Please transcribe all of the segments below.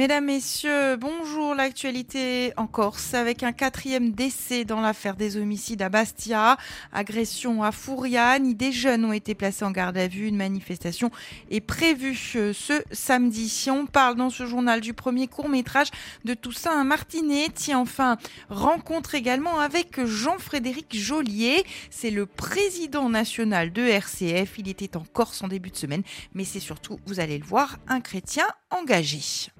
Mesdames, Messieurs, bonjour. L'actualité en Corse avec un quatrième décès dans l'affaire des homicides à Bastia, agression à Fouriane. Des jeunes ont été placés en garde à vue. Une manifestation est prévue euh, ce samedi. On parle dans ce journal du premier court métrage de Toussaint Martinet. enfin, rencontre également avec Jean-Frédéric Joliet. C'est le président national de RCF. Il était en Corse en début de semaine, mais c'est surtout, vous allez le voir, un chrétien engagé.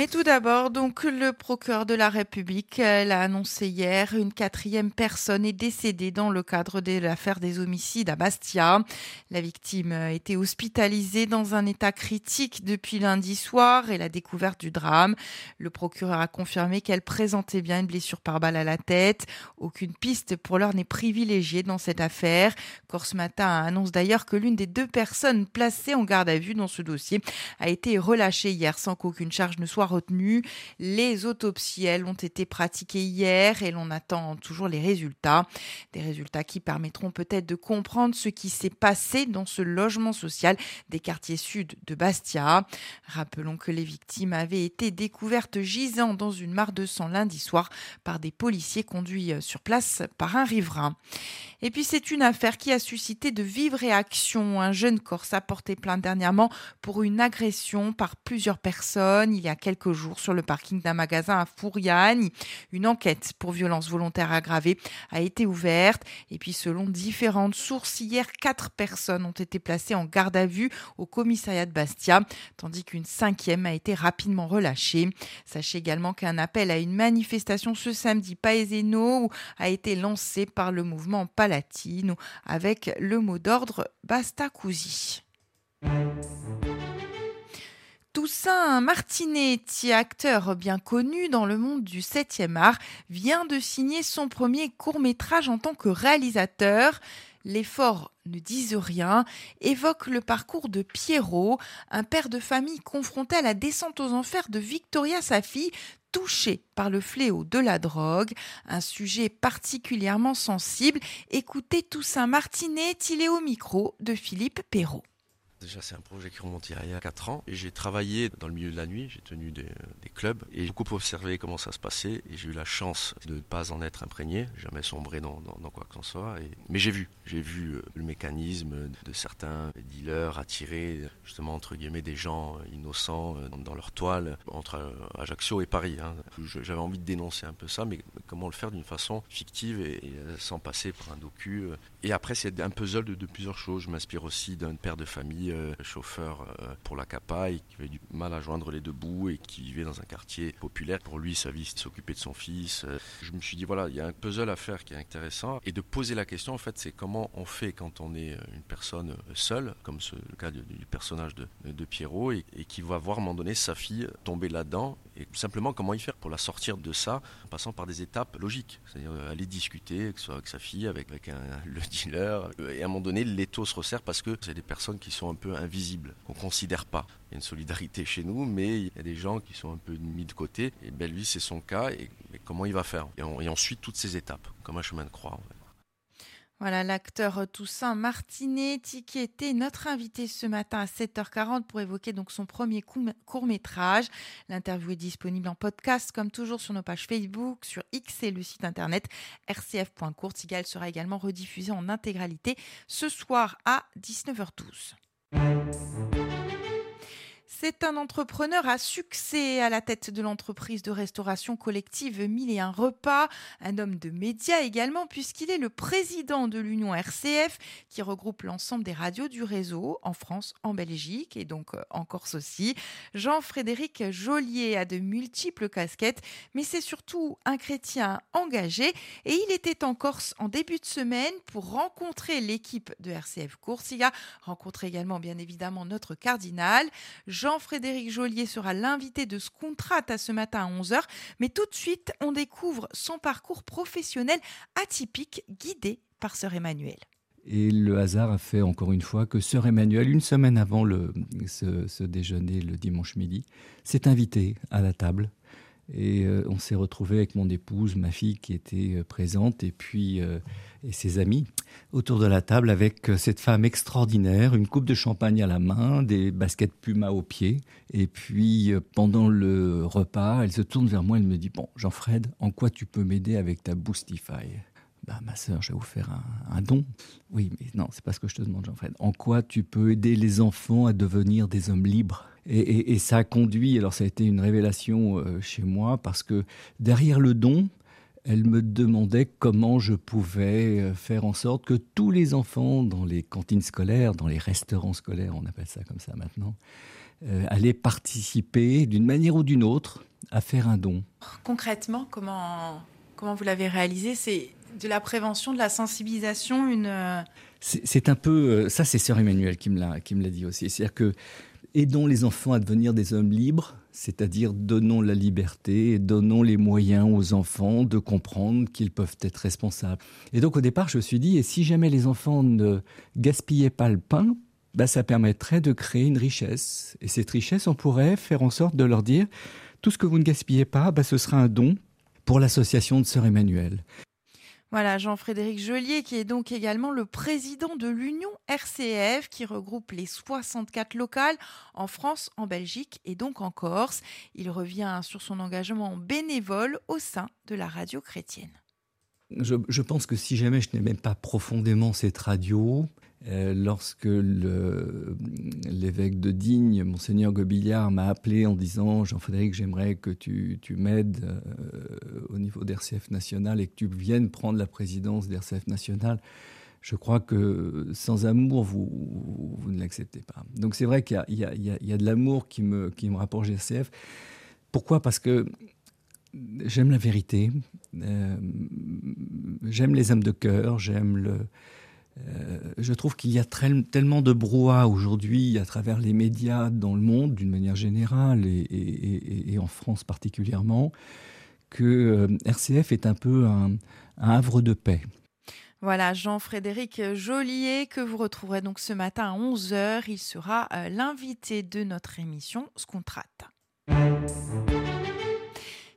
Mais tout d'abord, donc, le procureur de la République l'a annoncé hier, une quatrième personne est décédée dans le cadre de l'affaire des homicides à Bastia. La victime été hospitalisée dans un état critique depuis lundi soir et la découverte du drame. Le procureur a confirmé qu'elle présentait bien une blessure par balle à la tête. Aucune piste pour l'heure n'est privilégiée dans cette affaire. Corse annonce d'ailleurs que l'une des deux personnes placées en garde à vue dans ce dossier a été relâchée hier sans qu'aucune charge ne soit retenues. Les autopsies, elles, ont été pratiquées hier et l'on attend toujours les résultats. Des résultats qui permettront peut-être de comprendre ce qui s'est passé dans ce logement social des quartiers sud de Bastia. Rappelons que les victimes avaient été découvertes gisant dans une mare de sang lundi soir par des policiers conduits sur place par un riverain. Et puis c'est une affaire qui a suscité de vives réactions. Un jeune Corse a porté plainte dernièrement pour une agression par plusieurs personnes il y a quelques jours sur le parking d'un magasin à Fouriane. Une enquête pour violence volontaire aggravée a été ouverte. Et puis selon différentes sources, hier, quatre personnes ont été placées en garde à vue au commissariat de Bastia, tandis qu'une cinquième a été rapidement relâchée. Sachez également qu'un appel à une manifestation ce samedi Paeseno a été lancé par le mouvement Palestine latine avec le mot d'ordre Bastacousi. Toussaint Martinetti, acteur bien connu dans le monde du 7e art, vient de signer son premier court-métrage en tant que réalisateur. L'effort ne disent rien, évoque le parcours de Pierrot, un père de famille confronté à la descente aux enfers de Victoria, sa fille, touché par le fléau de la drogue, un sujet particulièrement sensible. Écoutez Toussaint Martinet, il est au micro de Philippe Perrault. Déjà, c'est un projet qui remonte il y a 4 ans. Et j'ai travaillé dans le milieu de la nuit, j'ai tenu des, clubs et j'ai beaucoup observé comment ça se passait. Et j'ai eu la chance de ne pas en être imprégné, jamais sombré dans, quoi que ce soit. Mais j'ai vu, j'ai vu euh, le mécanisme de certains dealers attirer justement, entre guillemets, des gens innocents euh, dans leur toile entre euh, Ajaccio et Paris. Hein. J'avais envie de dénoncer un peu ça, mais comment le faire d'une façon fictive et, sans passer par un docu. Et après, c'est un puzzle de, de plusieurs choses. Je m'inspire aussi d'un père de famille euh, chauffeur euh, pour la CAPA qui avait du mal à joindre les deux bouts et qui vivait dans un quartier populaire. Pour lui, sa vie, de s'occuper de son fils. Euh, je me suis dit, voilà, il y a un puzzle à faire qui est intéressant. Et de poser la question, en fait, c'est comment on fait quand on est une personne seule, comme ce, le cas du, personnage de, de Pierrot, et, qui va voir à un moment donné sa fille tomber là-dedans et simplement comment y faire pour la sortir de ça en passant par des étapes logiques. C'est-à-dire aller discuter, que ce soit avec sa fille, avec, avec le dealer. Et à un moment donné, l'étau se resserre parce que c'est des personnes qui sont un peu invisibles, qu'on ne considère pas. Il y a une solidarité chez nous, mais il y a des gens qui sont un peu mis de côté. Et ben lui, c'est son cas. Et, comment il va faire? Et, on, ensuite, toutes ces étapes, comme un chemin de croix. Voilà l'acteur Toussaint Martinetti qui était notre invité ce matin à 7h40 pour évoquer donc son premier court métrage. L'interview est disponible en podcast comme toujours sur nos pages Facebook, sur X et le site internet rcf.courtigal sera également rediffusé en intégralité ce soir à 19h12. Thank you. C'est un entrepreneur à succès à la tête de l'entreprise de restauration collective Mille et un repas, un homme de médias également puisqu'il est le président de l'Union RCF qui regroupe l'ensemble des radios du réseau en France, en Belgique et donc euh, en Corse aussi. Jean-Frédéric Joliet a de multiples casquettes mais c'est surtout un chrétien engagé et il était en Corse en début de semaine pour rencontrer l'équipe de RCF Coursiga, rencontrer également bien évidemment notre cardinal. Jean Jean-Frédéric Joliet sera l'invité de ce contrat à ce matin à 11h. Mais tout de suite, on découvre son parcours professionnel atypique guidé par Sœur Emmanuel. Et le hasard a fait encore une fois que Sœur Emmanuel, une semaine avant le, ce, déjeuner le dimanche midi, s'est invitée à la table Et euh, on s'est retrouvé avec mon épouse, ma fille qui était euh, présente, et puis euh, et ses amis autour de la table avec cette femme extraordinaire, une coupe de champagne à la main, des baskets Puma aux pieds. Et puis pendant le repas, elle se tourne vers moi, elle me dit bon, Jean-Fred, en quoi tu peux m'aider avec ta Boostify? Bah, ma sœur, je vais vous faire un, don. Oui, mais non, c'est pas ce que je te demande, Jean-Fred. En quoi tu peux aider les enfants à devenir des hommes libres? Et, ça a conduit, alors ça a été une révélation euh, chez moi, parce que derrière le don, elle me demandait comment je pouvais euh, faire en sorte que tous les enfants dans les cantines scolaires, dans les restaurants scolaires, on appelle ça comme ça maintenant, euh, allaient participer d'une manière ou d'une autre à faire un don. Concrètement, comment, comment vous l'avez réalisé? C'est de la prévention, de la sensibilisation, une... C'est un peu... Ça, c'est Sœur Emmanuel qui me l'a dit aussi. C'est-à-dire que aidons les enfants à devenir des hommes libres, c'est-à-dire donnons la liberté et donnons les moyens aux enfants de comprendre qu'ils peuvent être responsables. Et donc au départ, je me suis dit, et si jamais les enfants ne gaspillaient pas le pain, bah, ça permettrait de créer une richesse. Et cette richesse, on pourrait faire en sorte de leur dire, tout ce que vous ne gaspillez pas, bah, ce sera un don pour l'association de Sœur Emmanuel. Voilà, Jean-Frédéric Joliet, qui est donc également le président de l'Union RCF, qui regroupe les 64 locales en France, en Belgique et donc en Corse. Il revient sur son engagement bénévole au sein de la radio chrétienne. Je, pense que si jamais je n'aimais pas profondément cette radio, euh, lorsque l'évêque de Digne, monseigneur Gobillard, m'a appelé en disant Jean-Frédéric, j'aimerais que tu, m'aides euh, au niveau d'RCF National et que tu viennes prendre la présidence d'RCF National. Je crois que sans amour, vous, ne l'acceptez pas. Donc c'est vrai qu'il y, a, de l'amour qui me, qui me d'RCF. Pourquoi? Parce que j'aime la vérité, euh, j'aime les âmes de cœur, j'aime le euh, je trouve qu'il y a tellement de brouhaha aujourd'hui à travers les médias dans le monde d'une manière générale et, en France particulièrement que euh, RCF est un peu un, havre de paix. Voilà, Jean-Frédéric Joliet, que vous retrouverez donc ce matin à 11h. Il sera euh, l'invité de notre émission Scontrate.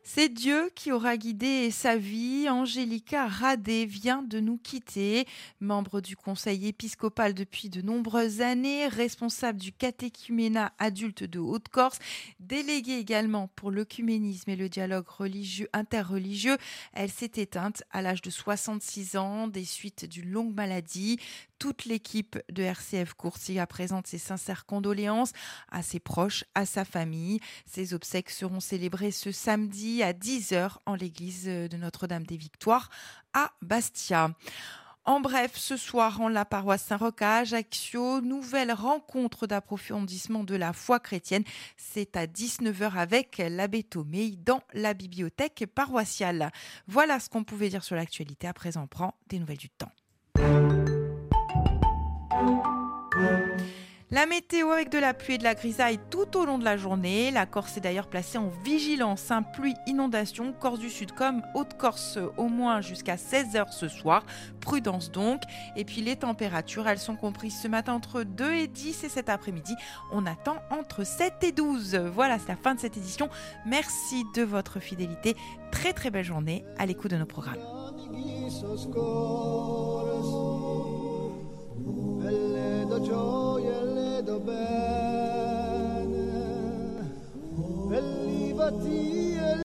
C'est Dieu qui aura guidé sa vie. Angélica Radé vient de nous quitter. Membre du conseil épiscopal depuis de nombreuses années, responsable du catéchuménat adulte de Haute-Corse, déléguée également pour l'œcuménisme et le dialogue religieux interreligieux, elle s'est éteinte à l'âge de 66 ans des suites d'une longue maladie toute l'équipe de RCF Coursiga présente ses sincères condoléances à ses proches, à sa famille. Ses obsèques seront célébrées ce samedi à 10h en l'église de Notre-Dame des Victoires à Bastia. En bref, ce soir en la paroisse Saint-Roch à Ajaccio, nouvelle rencontre d'approfondissement de la foi chrétienne. C'est à 19h avec l'abbé Tomé dans la bibliothèque paroissiale. Voilà ce qu'on pouvait dire sur l'actualité. À présent, on prend des nouvelles du temps. La météo avec de la pluie et de la grisaille tout au long de la journée. La Corse est d'ailleurs placée en vigilance, pluie, inondation, Corse du Sud comme Haute-Corse au moins jusqu'à 16h ce soir. Prudence donc. Et puis les températures, elles sont comprises ce matin entre 2 et 10 et cet après-midi, on attend entre 7 et 12. Voilà, c'est la fin de cette édition. Merci de votre fidélité. Très très belle journée à l'écoute de nos programmes. gioia le do bene, oh. belli battiti.